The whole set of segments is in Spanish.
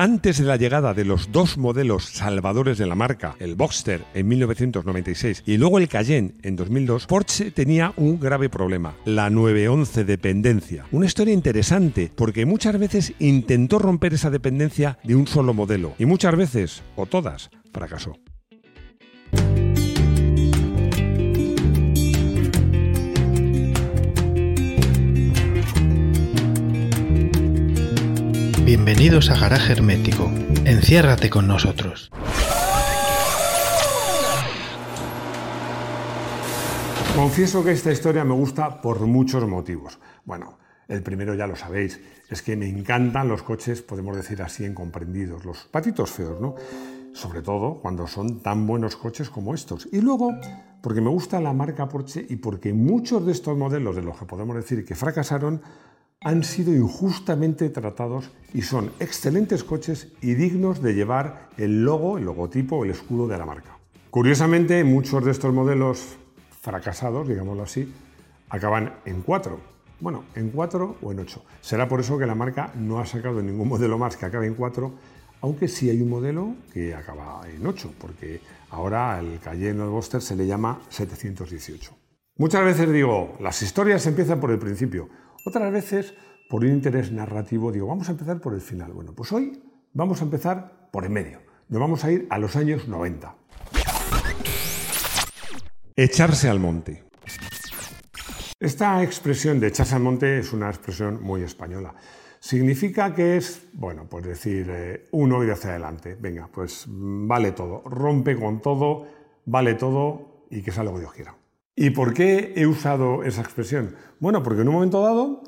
antes de la llegada de los dos modelos salvadores de la marca, el Boxster en 1996 y luego el Cayenne en 2002, Porsche tenía un grave problema, la 911 dependencia. Una historia interesante porque muchas veces intentó romper esa dependencia de un solo modelo y muchas veces, o todas, fracasó. Bienvenidos a Garaje Hermético. Enciérrate con nosotros. Confieso que esta historia me gusta por muchos motivos. Bueno, el primero ya lo sabéis, es que me encantan los coches, podemos decir así, incomprendidos, los patitos feos, ¿no? Sobre todo cuando son tan buenos coches como estos. Y luego, porque me gusta la marca Porsche y porque muchos de estos modelos de los que podemos decir que fracasaron han sido injustamente tratados y son excelentes coches y dignos de llevar el logo, el logotipo, el escudo de la marca. Curiosamente, muchos de estos modelos fracasados, digámoslo así, acaban en 4. Bueno, en 4 o en 8. Será por eso que la marca no ha sacado ningún modelo más que acabe en 4, aunque sí hay un modelo que acaba en 8, porque ahora el Cayenne o el Boster se le llama 718. Muchas veces digo, las historias empiezan por el principio. Otras veces, por un interés narrativo, digo, vamos a empezar por el final. Bueno, pues hoy vamos a empezar por el medio. Nos vamos a ir a los años 90. Echarse al monte. Esta expresión de echarse al monte es una expresión muy española. Significa que es, bueno, pues decir, eh, uno ir hacia adelante. Venga, pues vale todo, rompe con todo, vale todo y que sea lo que Dios quiera. ¿Y por qué he usado esa expresión? Bueno, porque en un momento dado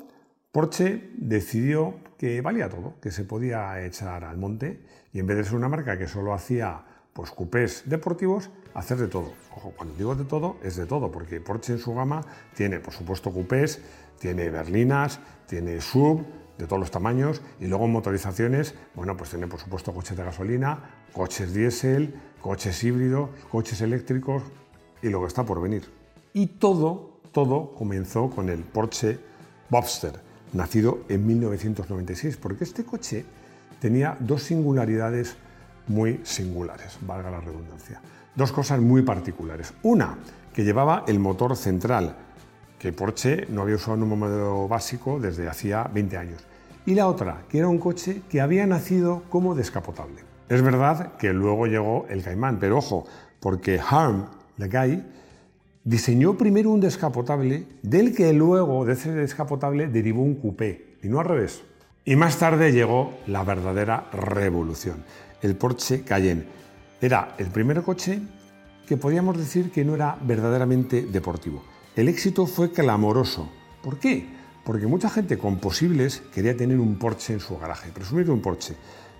Porsche decidió que valía todo, que se podía echar al monte y en vez de ser una marca que solo hacía pues cupés deportivos, hacer de todo. Ojo, cuando digo de todo, es de todo, porque Porsche en su gama tiene, por supuesto, cupés, tiene berlinas, tiene sub de todos los tamaños y luego motorizaciones, bueno, pues tiene por supuesto coches de gasolina, coches diésel, coches híbridos, coches eléctricos y lo que está por venir. Y todo, todo comenzó con el Porsche Bobster, nacido en 1996, porque este coche tenía dos singularidades muy singulares, valga la redundancia. Dos cosas muy particulares. Una, que llevaba el motor central, que Porsche no había usado en un modelo básico desde hacía 20 años. Y la otra, que era un coche que había nacido como descapotable. Es verdad que luego llegó el Caimán, pero ojo, porque Harm Legay diseñó primero un descapotable, del que luego de ese descapotable derivó un coupé, y no al revés. Y más tarde llegó la verdadera revolución, el Porsche Cayenne. Era el primer coche que podíamos decir que no era verdaderamente deportivo. El éxito fue clamoroso. ¿Por qué? Porque mucha gente con posibles quería tener un Porsche en su garaje, presumir un Porsche.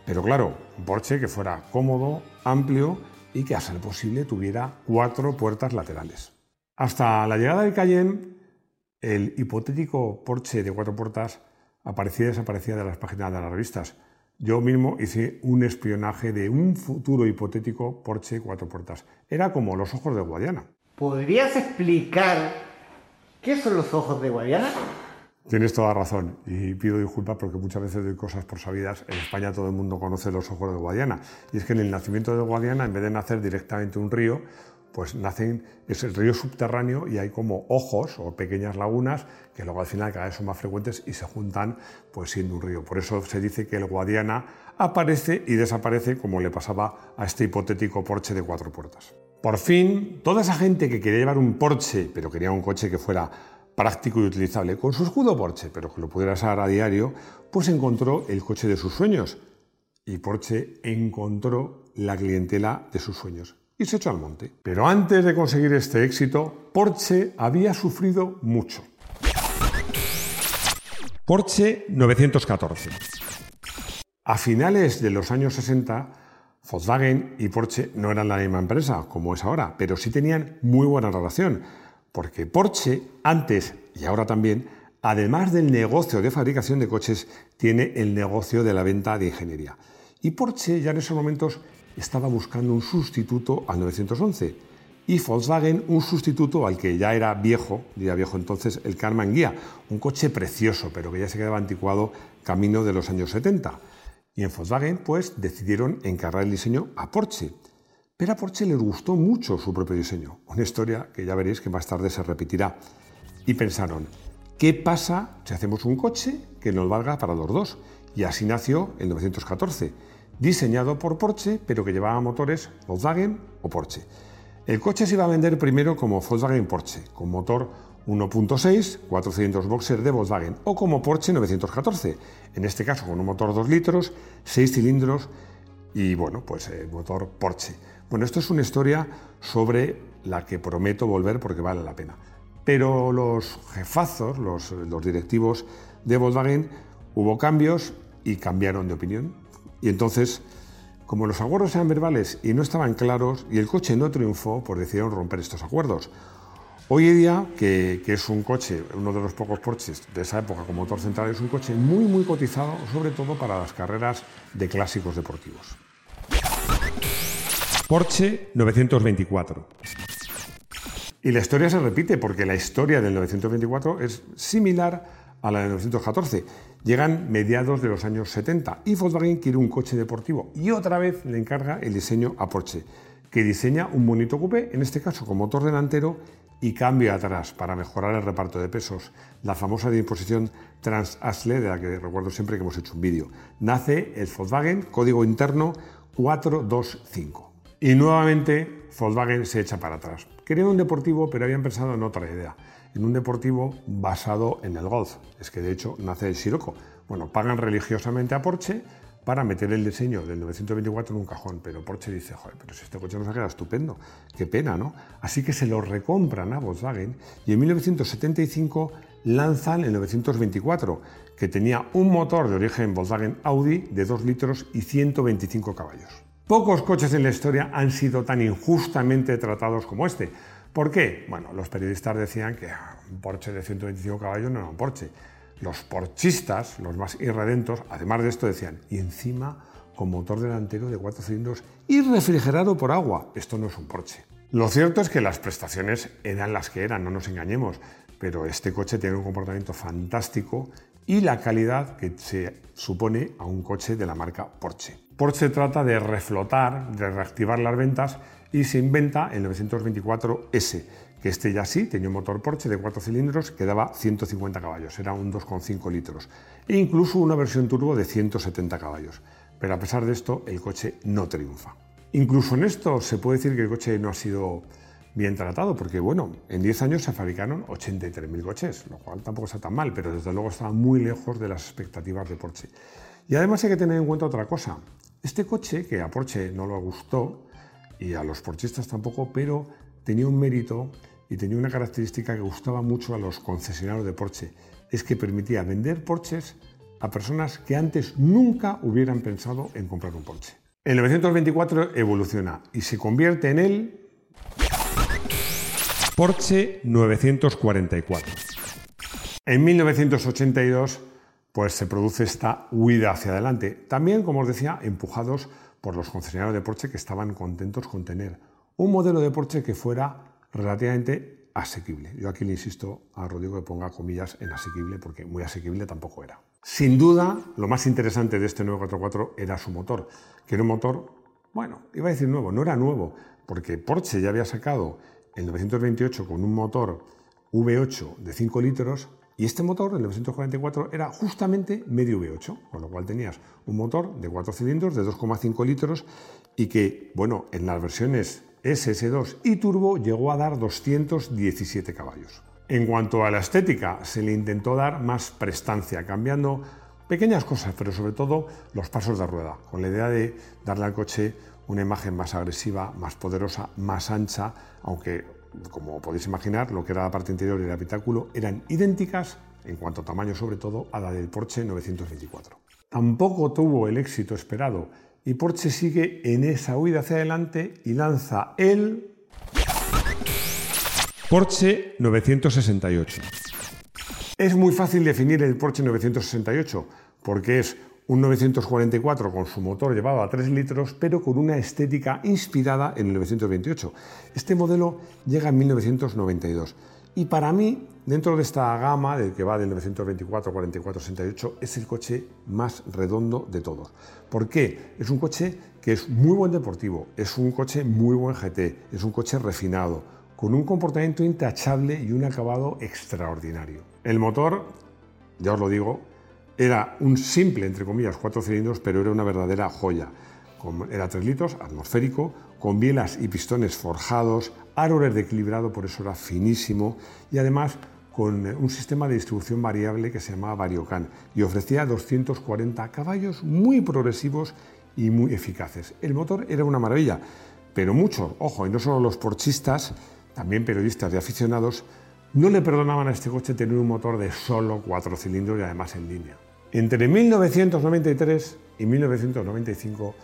Pero claro, un Porsche que fuera cómodo, amplio y que a ser posible tuviera cuatro puertas laterales. Hasta la llegada del Cayenne, el hipotético Porsche de cuatro puertas aparecía y desaparecía de las páginas de las revistas. Yo mismo hice un espionaje de un futuro hipotético Porsche cuatro puertas. Era como los ojos de Guadiana. ¿Podrías explicar qué son los ojos de Guadiana? Tienes toda razón y pido disculpas porque muchas veces doy cosas por sabidas. En España todo el mundo conoce los ojos de Guadiana y es que en el nacimiento de Guadiana, en vez de nacer directamente un río, pues nacen, es el río subterráneo y hay como ojos o pequeñas lagunas que luego al final cada vez son más frecuentes y se juntan pues siendo un río. Por eso se dice que el Guadiana aparece y desaparece como le pasaba a este hipotético Porsche de cuatro puertas. Por fin, toda esa gente que quería llevar un Porsche, pero quería un coche que fuera práctico y utilizable, con su escudo Porsche, pero que lo pudiera usar a diario, pues encontró el coche de sus sueños. Y Porsche encontró la clientela de sus sueños y se al monte. Pero antes de conseguir este éxito, Porsche había sufrido mucho. Porsche 914. A finales de los años 60, Volkswagen y Porsche no eran la misma empresa como es ahora, pero sí tenían muy buena relación, porque Porsche antes y ahora también, además del negocio de fabricación de coches, tiene el negocio de la venta de ingeniería. Y Porsche ya en esos momentos estaba buscando un sustituto al 911 y Volkswagen un sustituto al que ya era viejo, ya viejo entonces, el Karmann Guía, un coche precioso, pero que ya se quedaba anticuado camino de los años 70. Y en Volkswagen, pues, decidieron encargar el diseño a Porsche. Pero a Porsche les gustó mucho su propio diseño, una historia que ya veréis que más tarde se repetirá. Y pensaron, ¿qué pasa si hacemos un coche que nos valga para los dos? Y así nació en 1914, diseñado por Porsche, pero que llevaba motores Volkswagen o Porsche. El coche se iba a vender primero como Volkswagen Porsche, con motor 1.6, 4 cilindros boxer de Volkswagen, o como Porsche 914, en este caso con un motor 2 litros, 6 cilindros y bueno, pues el eh, motor Porsche. Bueno, esto es una historia sobre la que prometo volver porque vale la pena. Pero los jefazos, los directivos de Volkswagen, hubo cambios y cambiaron de opinión. Y entonces como los acuerdos eran verbales y no estaban claros y el coche no triunfó, pues decidieron romper estos acuerdos. Hoy en día, que, es un coche, uno de los pocos Porsches de esa época con motor central, es un coche muy muy cotizado, sobre todo para las carreras de clásicos deportivos. Porsche 924. Y la historia se repite porque la historia del 924 es similar a la de 1914. Llegan mediados de los años 70 y Volkswagen quiere un coche deportivo y otra vez le encarga el diseño a Porsche, que diseña un bonito coupé, en este caso con motor delantero y cambio atrás para mejorar el reparto de pesos. La famosa disposición Trans-Asle, de la que recuerdo siempre que hemos hecho un vídeo. Nace el Volkswagen, código interno 425. Y nuevamente Volkswagen se echa para atrás. Querían un deportivo, pero habían pensado en otra idea en un deportivo basado en el golf. Es que de hecho nace el Sirocco. Bueno, pagan religiosamente a Porsche para meter el diseño del 924 en un cajón, pero Porsche dice, joder, pero si este coche nos ha quedado estupendo, qué pena, ¿no? Así que se lo recompran a Volkswagen y en 1975 lanzan el 924, que tenía un motor de origen Volkswagen Audi de 2 litros y 125 caballos. Pocos coches en la historia han sido tan injustamente tratados como este, ¿Por qué? Bueno, los periodistas decían que un Porsche de 125 caballos no era un Porsche. Los porchistas, los más irredentos, además de esto decían, y encima con motor delantero de cuatro cilindros y refrigerado por agua. Esto no es un Porsche. Lo cierto es que las prestaciones eran las que eran, no nos engañemos, pero este coche tiene un comportamiento fantástico y la calidad que se supone a un coche de la marca Porsche. Porsche trata de reflotar, de reactivar las ventas y se inventa el 924S, que este ya sí tenía un motor Porsche de 4 cilindros que daba 150 caballos, era un 2,5 litros, e incluso una versión turbo de 170 caballos. Pero a pesar de esto, el coche no triunfa. Incluso en esto se puede decir que el coche no ha sido bien tratado, porque bueno, en 10 años se fabricaron 83.000 coches, lo cual tampoco está tan mal, pero desde luego estaba muy lejos de las expectativas de Porsche. Y además hay que tener en cuenta otra cosa. Este coche, que a Porsche no le gustó, y a los porchistas tampoco, pero tenía un mérito y tenía una característica que gustaba mucho a los concesionarios de Porsche, es que permitía vender Porsches a personas que antes nunca hubieran pensado en comprar un Porsche. En 1924 evoluciona y se convierte en el Porsche 944. En 1982 pues se produce esta huida hacia adelante, también como os decía, empujados por los concesionarios de Porsche que estaban contentos con tener un modelo de Porsche que fuera relativamente asequible. Yo aquí le insisto a Rodrigo que ponga comillas en asequible porque muy asequible tampoco era. Sin duda, lo más interesante de este 944 era su motor, que era un motor, bueno, iba a decir nuevo, no era nuevo, porque Porsche ya había sacado el 928 con un motor V8 de 5 litros y este motor, el 944, era justamente medio V8, con lo cual tenías un motor de 4 cilindros de 2,5 litros y que, bueno, en las versiones SS2 y turbo llegó a dar 217 caballos. En cuanto a la estética, se le intentó dar más prestancia, cambiando pequeñas cosas, pero sobre todo los pasos de rueda, con la idea de darle al coche una imagen más agresiva, más poderosa, más ancha, aunque como podéis imaginar, lo que era la parte interior y el habitáculo eran idénticas, en cuanto a tamaño sobre todo, a la del Porsche 924. Tampoco tuvo el éxito esperado y Porsche sigue en esa huida hacia adelante y lanza el Porsche 968. Es muy fácil definir el Porsche 968 porque es un 944 con su motor llevado a 3 litros, pero con una estética inspirada en el 928. Este modelo llega en 1992 Y para mí, dentro de esta gama, del que va del 924, 44, 68, es el coche más redondo de todos. ¿Por qué? Es un coche que es muy buen deportivo, es un coche muy buen GT, es un coche refinado, con un comportamiento intachable y un acabado extraordinario. El motor, ya os lo digo, era un simple, entre comillas, cuatro cilindros, pero era una verdadera joya. Era 3 litros, atmosférico, con bielas y pistones forjados, árboles de equilibrado, por eso era finísimo, y además con un sistema de distribución variable que se llamaba Variocan y ofrecía 240 caballos muy progresivos y muy eficaces. El motor era una maravilla, pero muchos, ojo, y no solo los porchistas, también periodistas y aficionados, no le perdonaban a este coche tener un motor de solo cuatro cilindros y además en línea. Entre 1993 y 1995,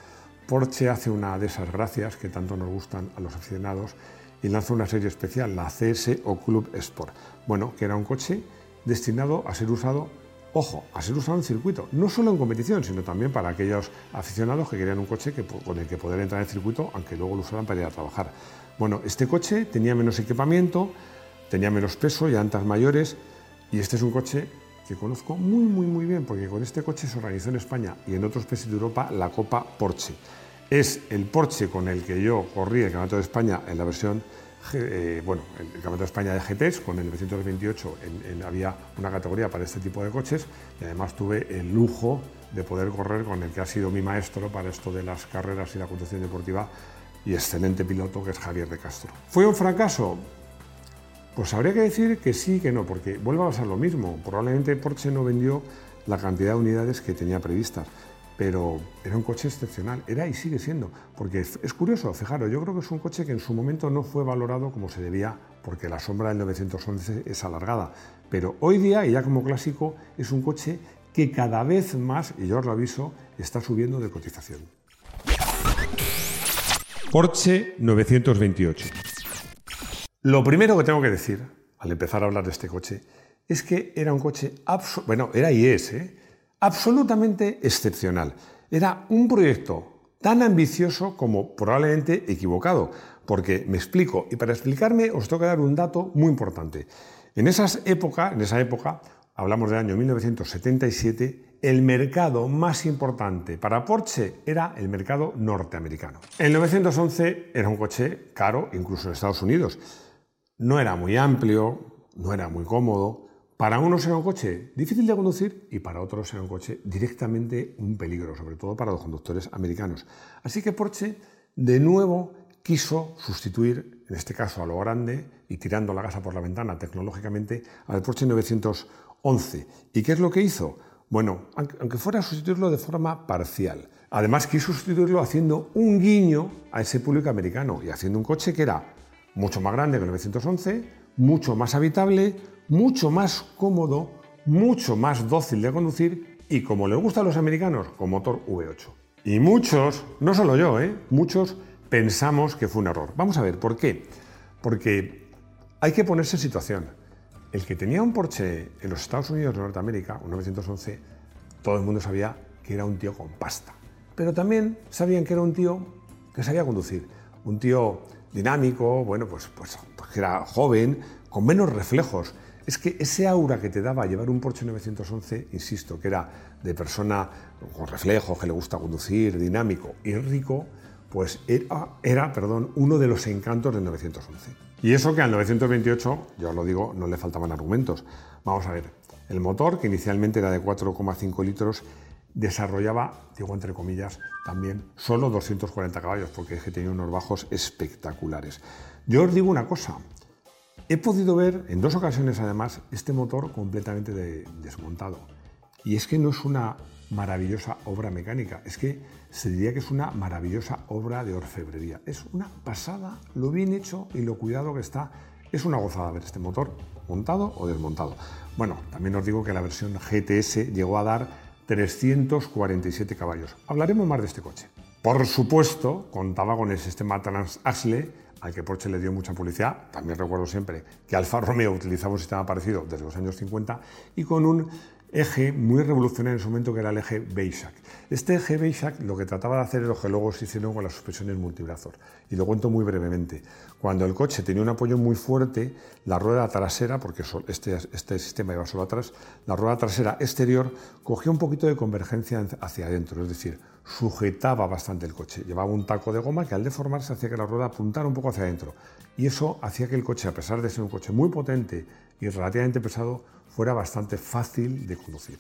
Porsche hace una de esas gracias que tanto nos gustan a los aficionados y lanza una serie especial, la CS o Club Sport. Bueno, que era un coche destinado a ser usado, ojo, a ser usado en circuito, no solo en competición, sino también para aquellos aficionados que querían un coche con el que poder entrar en circuito, aunque luego lo usaran para ir a trabajar. Bueno, este coche tenía menos equipamiento, tenía menos peso llantas mayores, y este es un coche que conozco muy, muy, muy bien, porque con este coche se organizó en España y en otros países de Europa la Copa Porsche. Es el Porsche con el que yo corrí el Campeonato de España en la versión, eh, bueno, el Campeonato de España de GTs, con el 928 había una categoría para este tipo de coches y además tuve el lujo de poder correr con el que ha sido mi maestro para esto de las carreras y la conducción deportiva y excelente piloto que es Javier de Castro. ¿Fue un fracaso? Pues habría que decir que sí, que no, porque vuelve a pasar lo mismo. Probablemente Porsche no vendió la cantidad de unidades que tenía previstas, pero era un coche excepcional, era y sigue siendo, porque es curioso, fijaros, yo creo que es un coche que en su momento no fue valorado como se debía, porque la sombra del 911 es alargada, pero hoy día, y ya como clásico, es un coche que cada vez más, y yo os lo aviso, está subiendo de cotización. Porsche 928. Lo primero que tengo que decir, al empezar a hablar de este coche, es que era un coche, bueno, era y es, ¿eh? absolutamente excepcional. Era un proyecto tan ambicioso como probablemente equivocado, porque me explico, y para explicarme os tengo que dar un dato muy importante. En, esas época, en esa época, hablamos del año 1977, el mercado más importante para Porsche era el mercado norteamericano. El 911 era un coche caro, incluso en Estados Unidos. No era muy amplio, no era muy cómodo. Para unos era un coche difícil de conducir y para otros era un coche directamente un peligro, sobre todo para los conductores americanos. Así que Porsche de nuevo quiso sustituir, en este caso a lo grande y tirando la casa por la ventana tecnológicamente, al Porsche 911. ¿Y qué es lo que hizo? Bueno, aunque fuera a sustituirlo de forma parcial. Además quiso sustituirlo haciendo un guiño a ese público americano y haciendo un coche que era mucho más grande que el 911, mucho más habitable, mucho más cómodo, mucho más dócil de conducir y como le gusta a los americanos, con motor V8. Y muchos, no solo yo, ¿eh? muchos pensamos que fue un error. Vamos a ver, ¿por qué? Porque hay que ponerse en situación. El que tenía un Porsche en los Estados Unidos de Norteamérica, un 911, todo el mundo sabía que era un tío con pasta. Pero también sabían que era un tío que sabía conducir. Un tío dinámico, bueno, pues, pues, pues era joven, con menos reflejos. Es que ese aura que te daba llevar un Porsche 911, insisto, que era de persona con reflejos, que le gusta conducir, dinámico y rico, pues era, era perdón, uno de los encantos del 911. Y eso que al 928, yo os lo digo, no le faltaban argumentos. Vamos a ver, el motor, que inicialmente era de 4,5 litros, desarrollaba, digo entre comillas, también solo 240 caballos, porque es que tenía unos bajos espectaculares. Yo os digo una cosa, he podido ver en dos ocasiones además este motor completamente desmontado. Y es que no es una maravillosa obra mecánica, es que se diría que es una maravillosa obra de orfebrería. Es una pasada lo bien hecho y lo cuidado que está. Es una gozada ver este motor montado o desmontado. Bueno, también os digo que la versión GTS llegó a dar 347 caballos. Hablaremos más de este coche. Por supuesto, contaba con el sistema Trans-Axle, al que Porsche le dio mucha publicidad. También recuerdo siempre que Alfa Romeo utilizaba un sistema parecido desde los años 50 y con un eje muy revolucionario en su momento que era el eje Beisac. Este eje Beisac lo que trataba de hacer es lo que luego se hicieron con las suspensiones multibrazos. Y lo cuento muy brevemente. Cuando el coche tenía un apoyo muy fuerte, la rueda trasera, porque este, este sistema iba solo atrás, la rueda trasera exterior cogía un poquito de convergencia hacia adentro, es decir, sujetaba bastante el coche. Llevaba un taco de goma que al deformarse hacía que la rueda apuntara un poco hacia adentro. Y eso hacía que el coche, a pesar de ser un coche muy potente y relativamente pesado, fuera bastante fácil de conducir.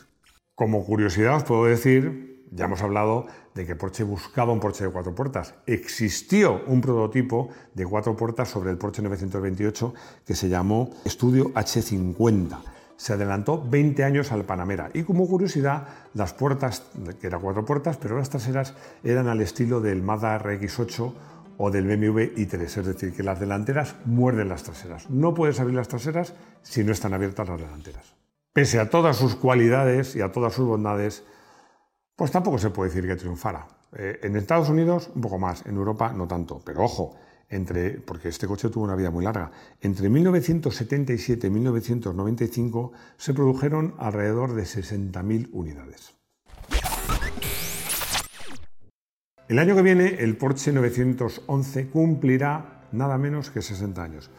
Como curiosidad os puedo decir, ya hemos hablado de que Porsche buscaba un Porsche de cuatro puertas. Existió un prototipo de cuatro puertas sobre el Porsche 928 que se llamó Studio H50 se adelantó 20 años al Panamera. Y como curiosidad, las puertas, que eran cuatro puertas, pero las traseras eran al estilo del Mazda RX8 o del BMW i3, es decir, que las delanteras muerden las traseras. No puedes abrir las traseras si no están abiertas las delanteras. Pese a todas sus cualidades y a todas sus bondades, pues tampoco se puede decir que triunfara. Eh, en Estados Unidos un poco más, en Europa no tanto, pero ojo, entre, porque este coche tuvo una vida muy larga. Entre 1977 y 1995 se produjeron alrededor de 60.000 unidades. El año que viene el Porsche 911 cumplirá nada menos que 60 años.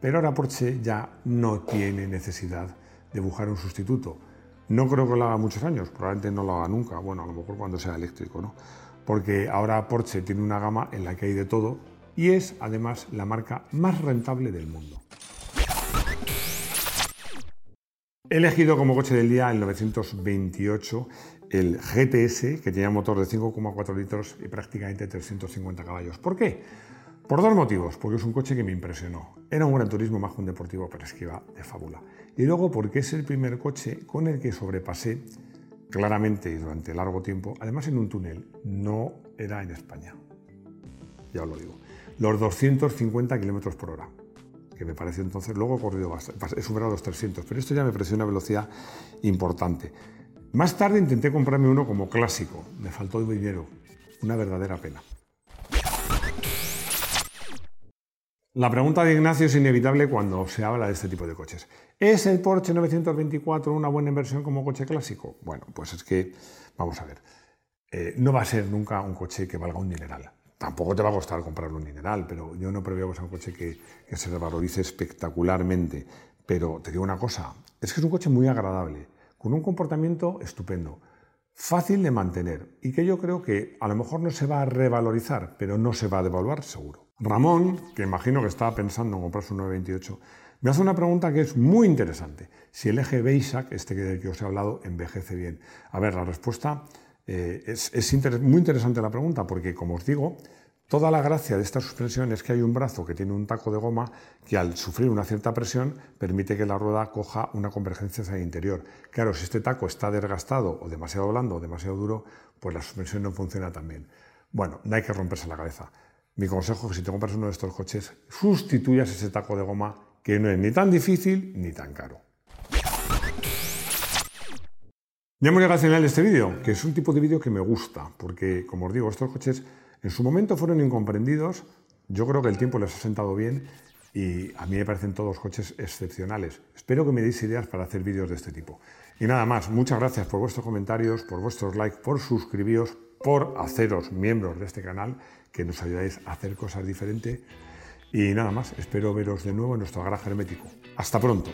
Pero ahora Porsche ya no tiene necesidad de buscar un sustituto. No creo que lo haga muchos años, probablemente no lo haga nunca, bueno, a lo mejor cuando sea eléctrico, ¿no? Porque ahora Porsche tiene una gama en la que hay de todo y es además la marca más rentable del mundo. He elegido como coche del día el 928 el GTS, que tenía motor de 5,4 litros y prácticamente 350 caballos. ¿Por qué? Por dos motivos. Porque es un coche que me impresionó. Era un gran turismo más que un deportivo, pero es que iba de fábula. Y luego porque es el primer coche con el que sobrepasé claramente y durante largo tiempo, además en un túnel, no era en España. Ya os lo digo. Los 250 kilómetros por hora que me pareció entonces, luego he corrido bastante, he superado los 300, pero esto ya me pareció una velocidad importante. Más tarde intenté comprarme uno como clásico, me faltó dinero, una verdadera pena. La pregunta de Ignacio es inevitable cuando se habla de este tipo de coches. ¿Es el Porsche 924 una buena inversión como coche clásico? Bueno, pues es que, vamos a ver, eh, no va a ser nunca un coche que valga un dineral. Tampoco te va a costar comprarlo un dineral, pero yo no preveo que sea un coche que, que se revalorice espectacularmente. Pero te digo una cosa, es que es un coche muy agradable con un comportamiento estupendo, fácil de mantener y que yo creo que a lo mejor no se va a revalorizar, pero no se va a devaluar seguro. Ramón, que imagino que estaba pensando en comprarse un 928, me hace una pregunta que es muy interesante. Si el eje Beisac, este del que os he hablado, envejece bien. A ver, la respuesta eh, es muy interesante la pregunta porque, como os digo, Toda la gracia de esta suspensión es que hay un brazo que tiene un taco de goma que al sufrir una cierta presión permite que la rueda coja una convergencia hacia el interior. Claro, si este taco está desgastado o demasiado blando o demasiado duro, pues la suspensión no funciona tan bien. Bueno, no hay que romperse la cabeza. Mi consejo es que si te compras uno de estos coches, sustituyas ese taco de goma que no es ni tan difícil ni tan caro. Ya hemos llegado al final de este vídeo, que es un tipo de vídeo que me gusta, porque como os digo, estos coches en su momento fueron incomprendidos, yo creo que el tiempo les ha sentado bien y a mí me parecen todos coches excepcionales. Espero que me deis ideas para hacer vídeos de este tipo. Y nada más, muchas gracias por vuestros comentarios, por vuestros likes, por suscribiros, por haceros miembros de este canal, que nos ayudáis a hacer cosas diferentes. Y nada más, espero veros de nuevo en nuestro garaje hermético. Hasta pronto.